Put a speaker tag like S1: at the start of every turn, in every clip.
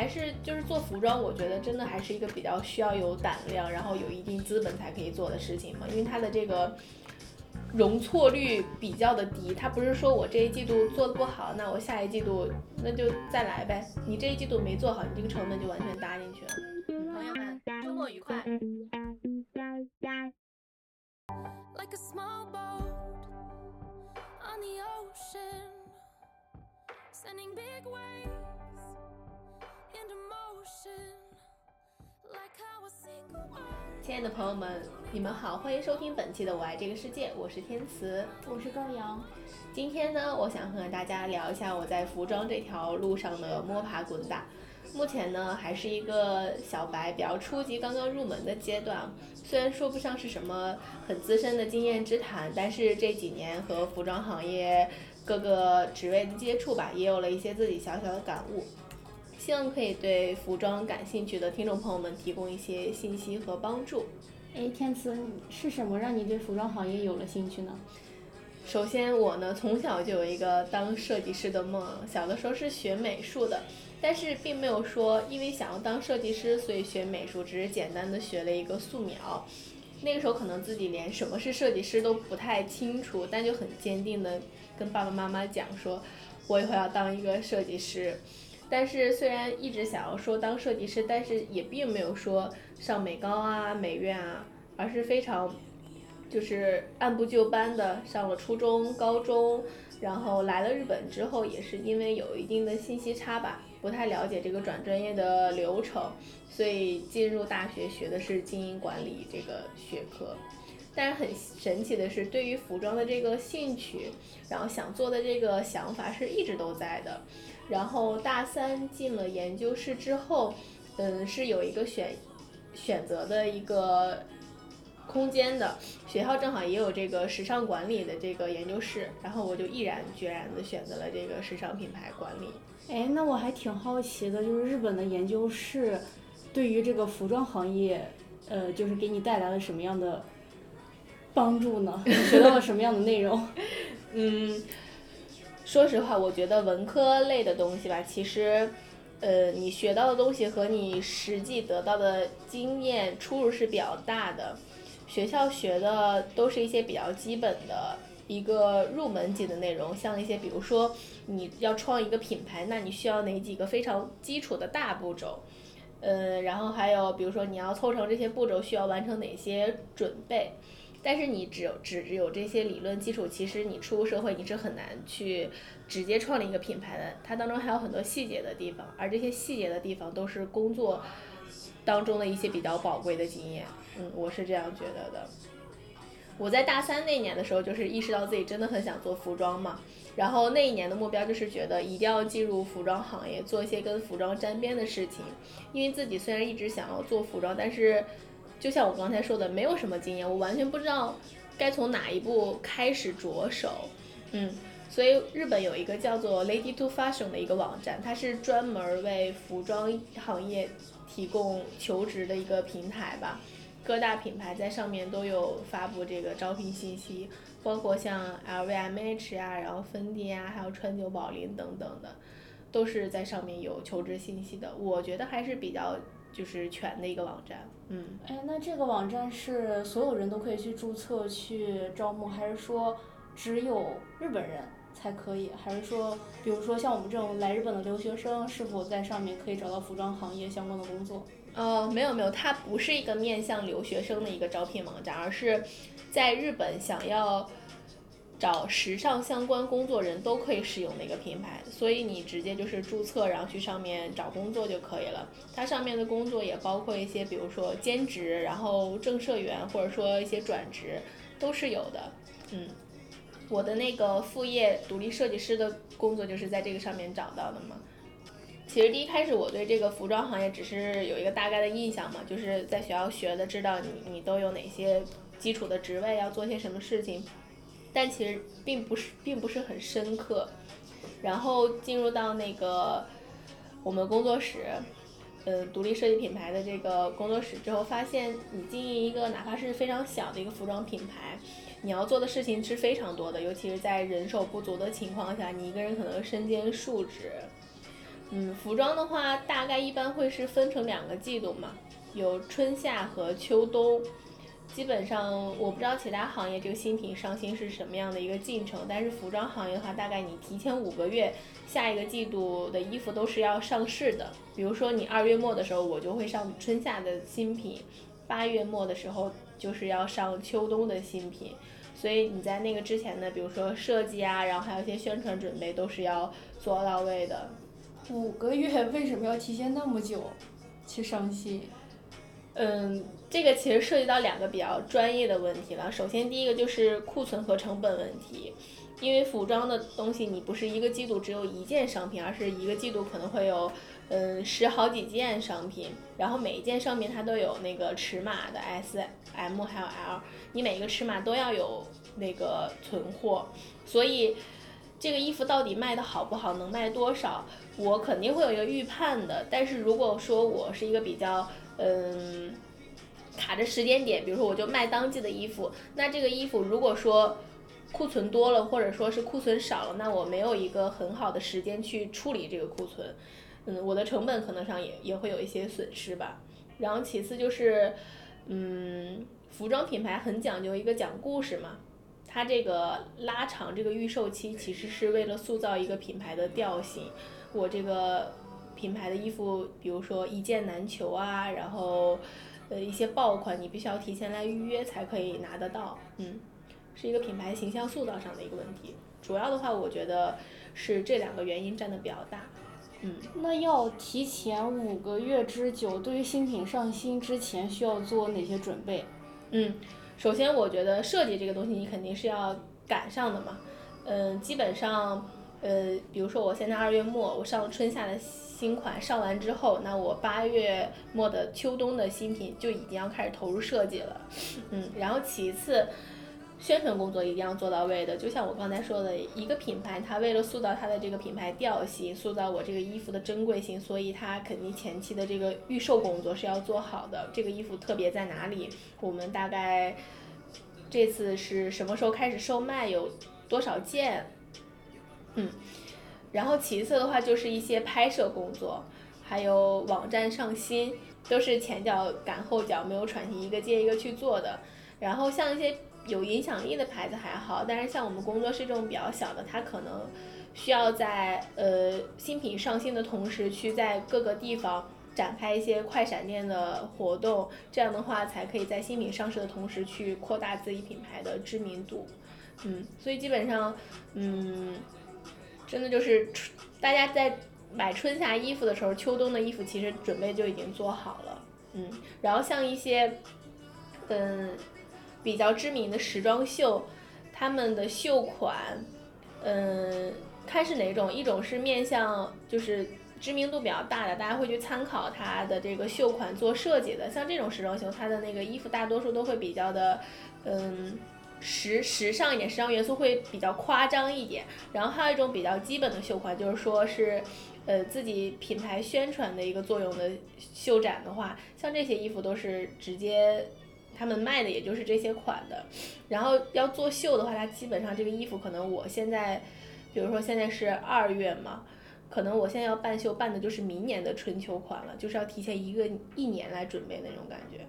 S1: 还是就是做服装，我觉得真的还是一个比较需要有胆量，然后有一定资本才可以做的事情嘛，因为它的这个容错率比较的低，它不是说我这一季度做的不好，那我下一季度那就再来呗，你这一季度没做好，你这个成本就完全搭进去了。朋友们，周末愉快。亲爱的朋友们，你们好，欢迎收听本期的《我爱这个世界》，我是天慈，
S2: 我是高阳。
S1: 今天呢，我想和大家聊一下我在服装这条路上的摸爬滚打。目前呢，还是一个小白，比较初级，刚刚入门的阶段。虽然说不上是什么很资深的经验之谈，但是这几年和服装行业各个职位的接触吧，也有了一些自己小小的感悟。希望可以对服装感兴趣的听众朋友们提供一些信息和帮助。
S2: 哎，天赐，是什么让你对服装行业有了兴趣呢？
S1: 首先，我呢从小就有一个当设计师的梦，小的时候是学美术的。但是并没有说，因为想要当设计师，所以学美术，只是简单的学了一个素描。那个时候可能自己连什么是设计师都不太清楚，但就很坚定的跟爸爸妈妈讲说，我以后要当一个设计师。但是虽然一直想要说当设计师，但是也并没有说上美高啊、美院啊，而是非常就是按部就班的上了初中、高中，然后来了日本之后，也是因为有一定的信息差吧。不太了解这个转专业的流程，所以进入大学学的是经营管理这个学科。但是很神奇的是，对于服装的这个兴趣，然后想做的这个想法是一直都在的。然后大三进了研究室之后，嗯，是有一个选选择的一个空间的。学校正好也有这个时尚管理的这个研究室，然后我就毅然决然的选择了这个时尚品牌管理。
S2: 哎，那我还挺好奇的，就是日本的研究室，对于这个服装行业，呃，就是给你带来了什么样的帮助呢？你学到了什么样的内容？
S1: 嗯，说实话，我觉得文科类的东西吧，其实，呃，你学到的东西和你实际得到的经验出入是比较大的。学校学的都是一些比较基本的。一个入门级的内容，像一些比如说你要创一个品牌，那你需要哪几个非常基础的大步骤，呃，然后还有比如说你要凑成这些步骤需要完成哪些准备，但是你只有只有这些理论基础，其实你出社会你是很难去直接创立一个品牌的，它当中还有很多细节的地方，而这些细节的地方都是工作当中的一些比较宝贵的经验，嗯，我是这样觉得的。我在大三那年的时候，就是意识到自己真的很想做服装嘛，然后那一年的目标就是觉得一定要进入服装行业，做一些跟服装沾边的事情。因为自己虽然一直想要做服装，但是就像我刚才说的，没有什么经验，我完全不知道该从哪一步开始着手。嗯，所以日本有一个叫做 Lady to Fashion 的一个网站，它是专门为服装行业提供求职的一个平台吧。各大品牌在上面都有发布这个招聘信息，包括像 LVMH 呀，然后芬迪啊，还有川久保玲等等的，都是在上面有求职信息的。我觉得还是比较就是全的一个网站。嗯，
S2: 哎，那这个网站是所有人都可以去注册去招募，还是说只有日本人才可以？还是说，比如说像我们这种来日本的留学生，是否在上面可以找到服装行业相关的工作？
S1: 哦，没有没有，它不是一个面向留学生的一个招聘网站，而是在日本想要找时尚相关工作人都可以使用的一个品牌，所以你直接就是注册，然后去上面找工作就可以了。它上面的工作也包括一些，比如说兼职，然后正社员，或者说一些转职都是有的。嗯，我的那个副业独立设计师的工作就是在这个上面找到的嘛。其实第一开始我对这个服装行业只是有一个大概的印象嘛，就是在学校学的，知道你你都有哪些基础的职位，要做些什么事情，但其实并不是并不是很深刻。然后进入到那个我们工作室，呃，独立设计品牌的这个工作室之后，发现你经营一个哪怕是非常小的一个服装品牌，你要做的事情是非常多的，尤其是在人手不足的情况下，你一个人可能身兼数职。嗯，服装的话，大概一般会是分成两个季度嘛，有春夏和秋冬。基本上我不知道其他行业这个新品上新是什么样的一个进程，但是服装行业的话，大概你提前五个月，下一个季度的衣服都是要上市的。比如说你二月末的时候，我就会上春夏的新品；八月末的时候就是要上秋冬的新品。所以你在那个之前呢，比如说设计啊，然后还有一些宣传准备，都是要做到位的。
S2: 五个月为什么要提前那么久去上新？
S1: 嗯，这个其实涉及到两个比较专业的问题了。首先，第一个就是库存和成本问题，因为服装的东西你不是一个季度只有一件商品，而是一个季度可能会有嗯十好几件商品，然后每一件商品它都有那个尺码的 S、M 还有 L，你每一个尺码都要有那个存货，所以这个衣服到底卖的好不好，能卖多少，我肯定会有一个预判的。但是如果说我是一个比较嗯，卡着时间点，比如说我就卖当季的衣服，那这个衣服如果说库存多了，或者说是库存少了，那我没有一个很好的时间去处理这个库存，嗯，我的成本可能上也也会有一些损失吧。然后其次就是，嗯，服装品牌很讲究一个讲故事嘛，它这个拉长这个预售期，其实是为了塑造一个品牌的调性。我这个。品牌的衣服，比如说一件难求啊，然后，呃，一些爆款你必须要提前来预约才可以拿得到，嗯，是一个品牌形象塑造上的一个问题。主要的话，我觉得是这两个原因占的比较大，嗯。
S2: 那要提前五个月之久，对于新品上新之前需要做哪些准备？
S1: 嗯，首先我觉得设计这个东西你肯定是要赶上的嘛，嗯，基本上，呃，比如说我现在二月末我上春夏的。新款上完之后，那我八月末的秋冬的新品就已经要开始投入设计了，嗯，然后其次，宣传工作一定要做到位的。就像我刚才说的，一个品牌它为了塑造它的这个品牌调性，塑造我这个衣服的珍贵性，所以它肯定前期的这个预售工作是要做好的。这个衣服特别在哪里？我们大概这次是什么时候开始售卖？有多少件？嗯。然后其次的话就是一些拍摄工作，还有网站上新，都是前脚赶后脚，没有喘息，一个接一个去做的。然后像一些有影响力的牌子还好，但是像我们工作室这种比较小的，它可能需要在呃新品上新的同时，去在各个地方展开一些快闪店的活动，这样的话才可以在新品上市的同时去扩大自己品牌的知名度。嗯，所以基本上，嗯。真的就是春，大家在买春夏衣服的时候，秋冬的衣服其实准备就已经做好了，嗯，然后像一些，嗯，比较知名的时装秀，他们的秀款，嗯，看是哪种，一种是面向就是知名度比较大的，大家会去参考它的这个秀款做设计的，像这种时装秀，它的那个衣服大多数都会比较的，嗯。时时尚一点，时尚元素会比较夸张一点。然后还有一种比较基本的秀款，就是说是，呃，自己品牌宣传的一个作用的秀展的话，像这些衣服都是直接他们卖的，也就是这些款的。然后要做秀的话，它基本上这个衣服可能我现在，比如说现在是二月嘛，可能我现在要办秀办的就是明年的春秋款了，就是要提前一个一年来准备那种感觉。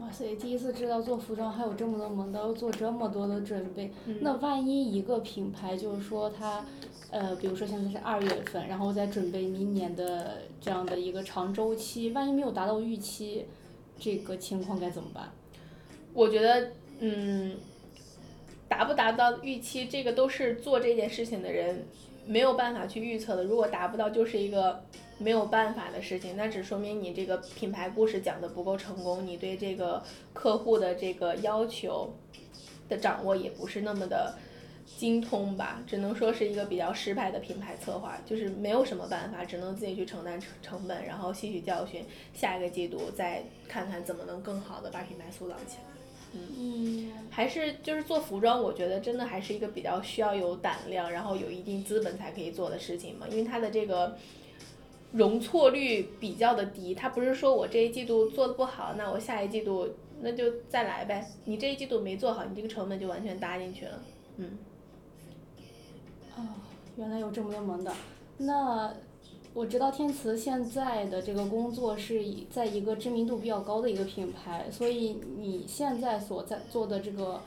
S2: 哇塞！第一次知道做服装还有这么多门道，要做这么多的准备。那万一一个品牌就是说它，呃，比如说现在是二月份，然后再准备明年的这样的一个长周期，万一没有达到预期，这个情况该怎么办？
S1: 我觉得，嗯，达不达到预期，这个都是做这件事情的人没有办法去预测的。如果达不到，就是一个。没有办法的事情，那只说明你这个品牌故事讲的不够成功，你对这个客户的这个要求的掌握也不是那么的精通吧，只能说是一个比较失败的品牌策划，就是没有什么办法，只能自己去承担成成本，然后吸取教训，下一个季度再看看怎么能更好的把品牌塑造起来。嗯，还是就是做服装，我觉得真的还是一个比较需要有胆量，然后有一定资本才可以做的事情嘛，因为它的这个。容错率比较的低，他不是说我这一季度做的不好，那我下一季度那就再来呗。你这一季度没做好，你这个成本就完全搭进去了。嗯。
S2: 哦，原来有这么多门道。那我知道天慈现在的这个工作是以在一个知名度比较高的一个品牌，所以你现在所在做的这个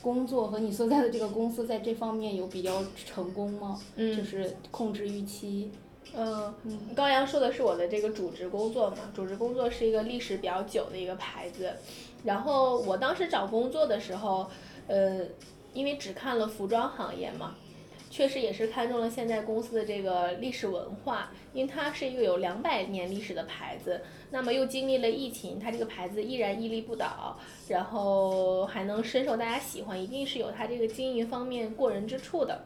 S2: 工作和你所在的这个公司在这方面有比较成功吗？
S1: 嗯
S2: 就是控制预期。
S1: 嗯，高阳说的是我的这个主职工作嘛，主职工作是一个历史比较久的一个牌子，然后我当时找工作的时候，呃，因为只看了服装行业嘛，确实也是看中了现在公司的这个历史文化，因为它是一个有两百年历史的牌子，那么又经历了疫情，它这个牌子依然屹立不倒，然后还能深受大家喜欢，一定是有它这个经营方面过人之处的。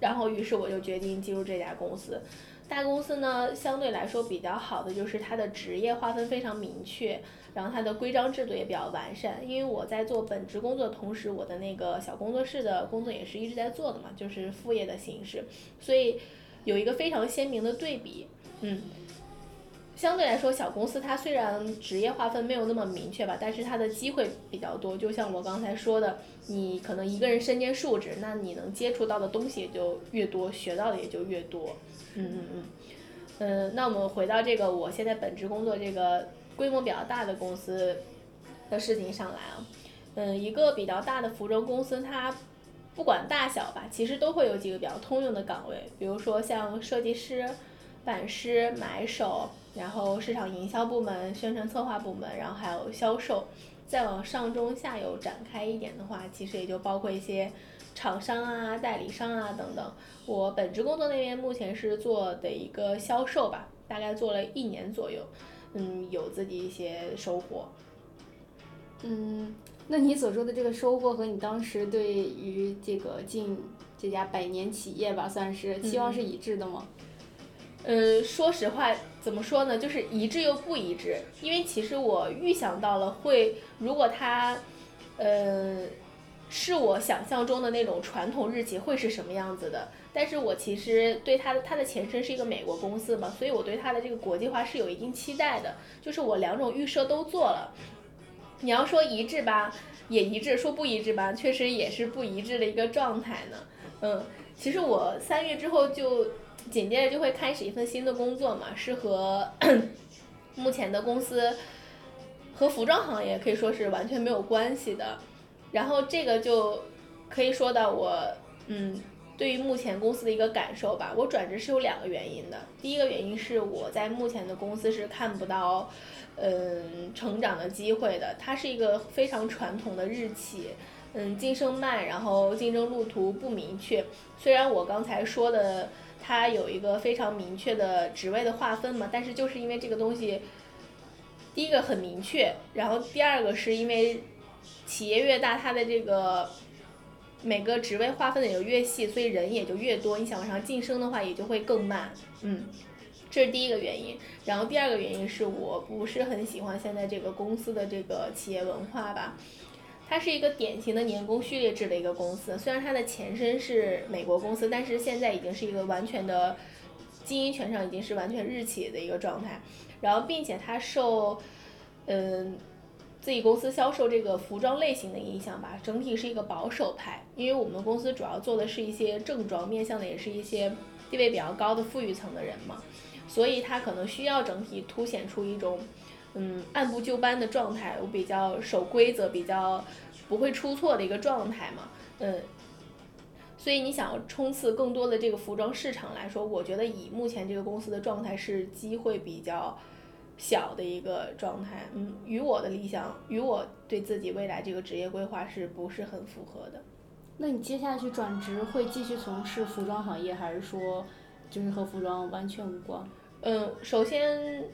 S1: 然后，于是我就决定进入这家公司。大公司呢，相对来说比较好的就是它的职业划分非常明确，然后它的规章制度也比较完善。因为我在做本职工作的同时，我的那个小工作室的工作也是一直在做的嘛，就是副业的形式，所以有一个非常鲜明的对比。嗯，相对来说，小公司它虽然职业划分没有那么明确吧，但是它的机会比较多。就像我刚才说的，你可能一个人身兼数职，那你能接触到的东西也就越多，学到的也就越多。嗯嗯嗯，嗯，那我们回到这个我现在本职工作这个规模比较大的公司的事情上来啊，嗯，一个比较大的服装公司，它不管大小吧，其实都会有几个比较通用的岗位，比如说像设计师、版师、买手，然后市场营销部门、宣传策划部门，然后还有销售。再往上中下游展开一点的话，其实也就包括一些厂商啊、代理商啊等等。我本职工作那边目前是做的一个销售吧，大概做了一年左右，嗯，有自己一些收获。
S2: 嗯，那你所说的这个收获和你当时对于这个进这家百年企业吧，算是期望是一致的吗？
S1: 嗯，说实话，怎么说呢，就是一致又不一致，因为其实我预想到了会，如果它，呃，是我想象中的那种传统日企会是什么样子的，但是我其实对它的它的前身是一个美国公司嘛，所以我对它的这个国际化是有一定期待的，就是我两种预设都做了。你要说一致吧，也一致；说不一致吧，确实也是不一致的一个状态呢。嗯，其实我三月之后就紧接着就会开始一份新的工作嘛，是和 目前的公司和服装行业可以说是完全没有关系的。然后这个就可以说到我嗯对于目前公司的一个感受吧。我转职是有两个原因的，第一个原因是我在目前的公司是看不到嗯成长的机会的，它是一个非常传统的日企。嗯，晋升慢，然后竞争路途不明确。虽然我刚才说的，它有一个非常明确的职位的划分嘛，但是就是因为这个东西，第一个很明确，然后第二个是因为企业越大，它的这个每个职位划分的也就越细，所以人也就越多。你想往上晋升的话，也就会更慢。嗯，这是第一个原因。然后第二个原因是我不是很喜欢现在这个公司的这个企业文化吧。它是一个典型的年功序列制的一个公司，虽然它的前身是美国公司，但是现在已经是一个完全的经营权上已经是完全日企的一个状态。然后，并且它受嗯自己公司销售这个服装类型的影响吧，整体是一个保守派。因为我们公司主要做的是一些正装，面向的也是一些地位比较高的富裕层的人嘛，所以它可能需要整体凸显出一种。嗯，按部就班的状态，我比较守规则，比较不会出错的一个状态嘛。嗯，所以你想要冲刺更多的这个服装市场来说，我觉得以目前这个公司的状态是机会比较小的一个状态。嗯，与我的理想，与我对自己未来这个职业规划是不是很符合的？
S2: 那你接下去转职会继续从事服装行业，还是说就是和服装完全无关？
S1: 嗯，首先。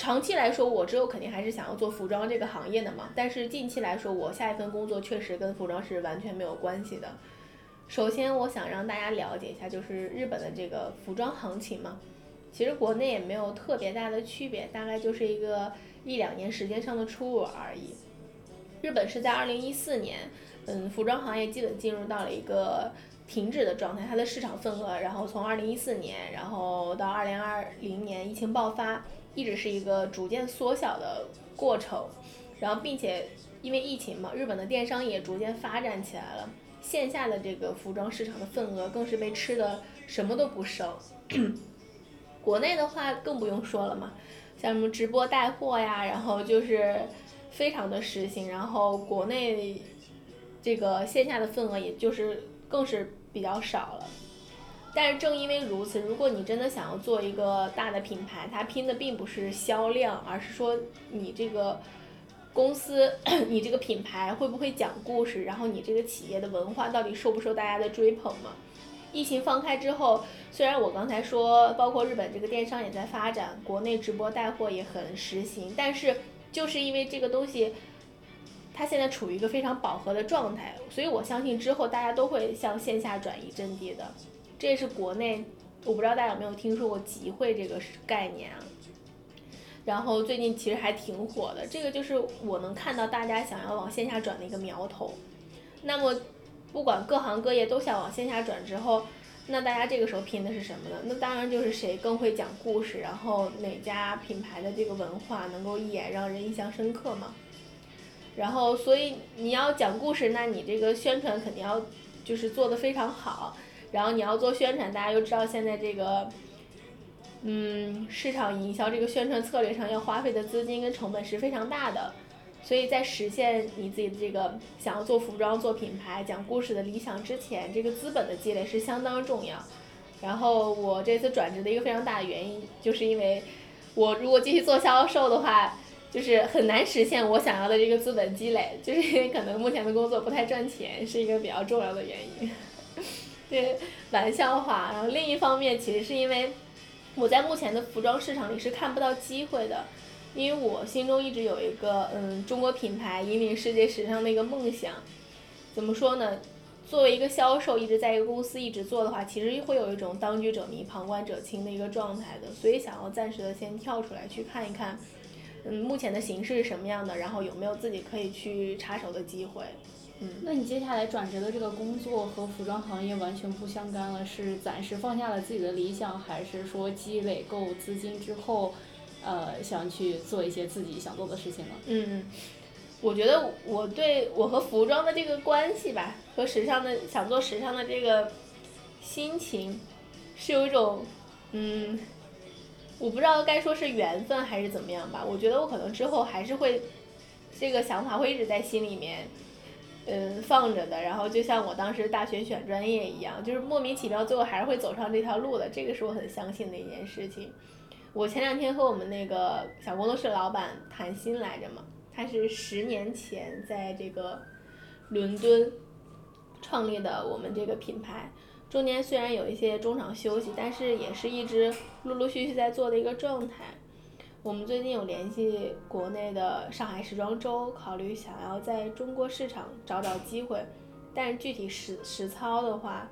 S1: 长期来说，我之后肯定还是想要做服装这个行业的嘛。但是近期来说，我下一份工作确实跟服装是完全没有关系的。首先，我想让大家了解一下，就是日本的这个服装行情嘛，其实国内也没有特别大的区别，大概就是一个一两年时间上的出入而已。日本是在二零一四年，嗯，服装行业基本进入到了一个停止的状态，它的市场份额，然后从二零一四年，然后到二零二零年疫情爆发。一直是一个逐渐缩小的过程，然后并且因为疫情嘛，日本的电商也逐渐发展起来了，线下的这个服装市场的份额更是被吃的什么都不剩。国内的话更不用说了嘛，像什么直播带货呀，然后就是非常的实行，然后国内这个线下的份额也就是更是比较少了。但是正因为如此，如果你真的想要做一个大的品牌，它拼的并不是销量，而是说你这个公司、你这个品牌会不会讲故事，然后你这个企业的文化到底受不受大家的追捧嘛？疫情放开之后，虽然我刚才说，包括日本这个电商也在发展，国内直播带货也很实行，但是就是因为这个东西，它现在处于一个非常饱和的状态，所以我相信之后大家都会向线下转移阵地的。这是国内，我不知道大家有没有听说过集会这个概念啊？然后最近其实还挺火的，这个就是我能看到大家想要往线下转的一个苗头。那么，不管各行各业都想往线下转之后，那大家这个时候拼的是什么呢？那当然就是谁更会讲故事，然后哪家品牌的这个文化能够一眼让人印象深刻嘛？然后，所以你要讲故事，那你这个宣传肯定要就是做的非常好。然后你要做宣传，大家又知道现在这个，嗯，市场营销这个宣传策略上要花费的资金跟成本是非常大的，所以在实现你自己的这个想要做服装、做品牌、讲故事的理想之前，这个资本的积累是相当重要。然后我这次转职的一个非常大的原因，就是因为我如果继续做销售的话，就是很难实现我想要的这个资本积累，就是因为可能目前的工作不太赚钱，是一个比较重要的原因。对，玩笑话。然后另一方面，其实是因为我在目前的服装市场里是看不到机会的，因为我心中一直有一个嗯中国品牌引领世界时尚的一个梦想。怎么说呢？作为一个销售，一直在一个公司一直做的话，其实会有一种当局者迷、旁观者清的一个状态的。所以想要暂时的先跳出来去看一看，嗯，目前的形势是什么样的，然后有没有自己可以去插手的机会。嗯，
S2: 那你接下来转职的这个工作和服装行业完全不相干了，是暂时放下了自己的理想，还是说积累够资金之后，呃，想去做一些自己想做的事情呢？
S1: 嗯，我觉得我对我和服装的这个关系吧，和时尚的想做时尚的这个心情，是有一种，嗯，我不知道该说是缘分还是怎么样吧。我觉得我可能之后还是会，这个想法会一直在心里面。嗯，放着的，然后就像我当时大学选专业一样，就是莫名其妙，最后还是会走上这条路的。这个是我很相信的一件事情。我前两天和我们那个小工作室老板谈心来着嘛，他是十年前在这个伦敦创立的我们这个品牌，中间虽然有一些中场休息，但是也是一直陆陆续续在做的一个状态。我们最近有联系国内的上海时装周，考虑想要在中国市场找找机会，但是具体实实操的话，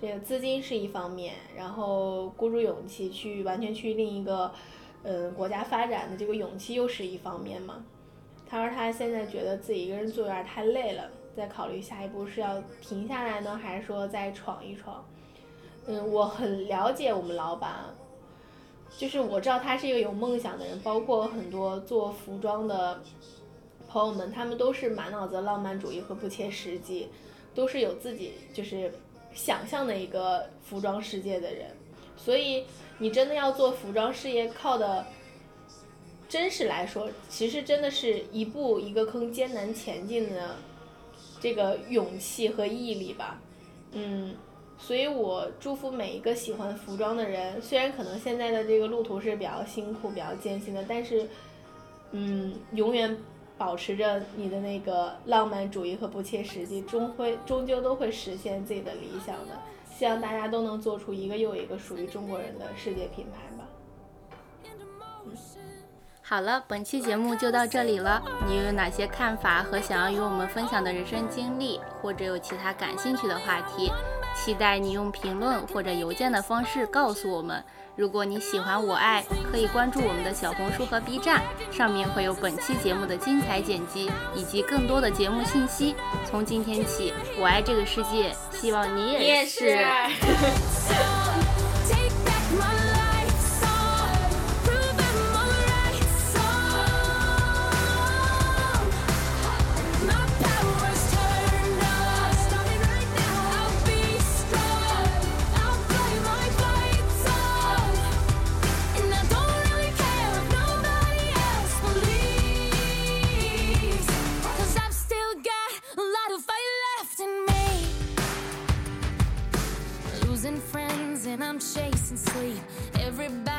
S1: 这个资金是一方面，然后鼓足勇气去完全去另一个，呃，国家发展的这个勇气又是一方面嘛。他说他现在觉得自己一个人做有点太累了，在考虑下一步是要停下来呢，还是说再闯一闯。嗯，我很了解我们老板。就是我知道他是一个有梦想的人，包括很多做服装的朋友们，他们都是满脑子浪漫主义和不切实际，都是有自己就是想象的一个服装世界的人。所以你真的要做服装事业，靠的真实来说，其实真的是一步一个坑，艰难前进的这个勇气和毅力吧，嗯。所以我祝福每一个喜欢服装的人，虽然可能现在的这个路途是比较辛苦、比较艰辛的，但是，嗯，永远保持着你的那个浪漫主义和不切实际，终会终究都会实现自己的理想的。希望大家都能做出一个又一个属于中国人的世界品牌吧。
S3: 好了，本期节目就到这里了。你有哪些看法和想要与我们分享的人生经历，或者有其他感兴趣的话题？期待你用评论或者邮件的方式告诉我们。如果你喜欢我爱，可以关注我们的小红书和 B 站，上面会有本期节目的精彩剪辑以及更多的节目信息。从今天起，我爱这个世界，希望你
S1: 也
S3: 是。
S2: I'm chasing sleep. Everybody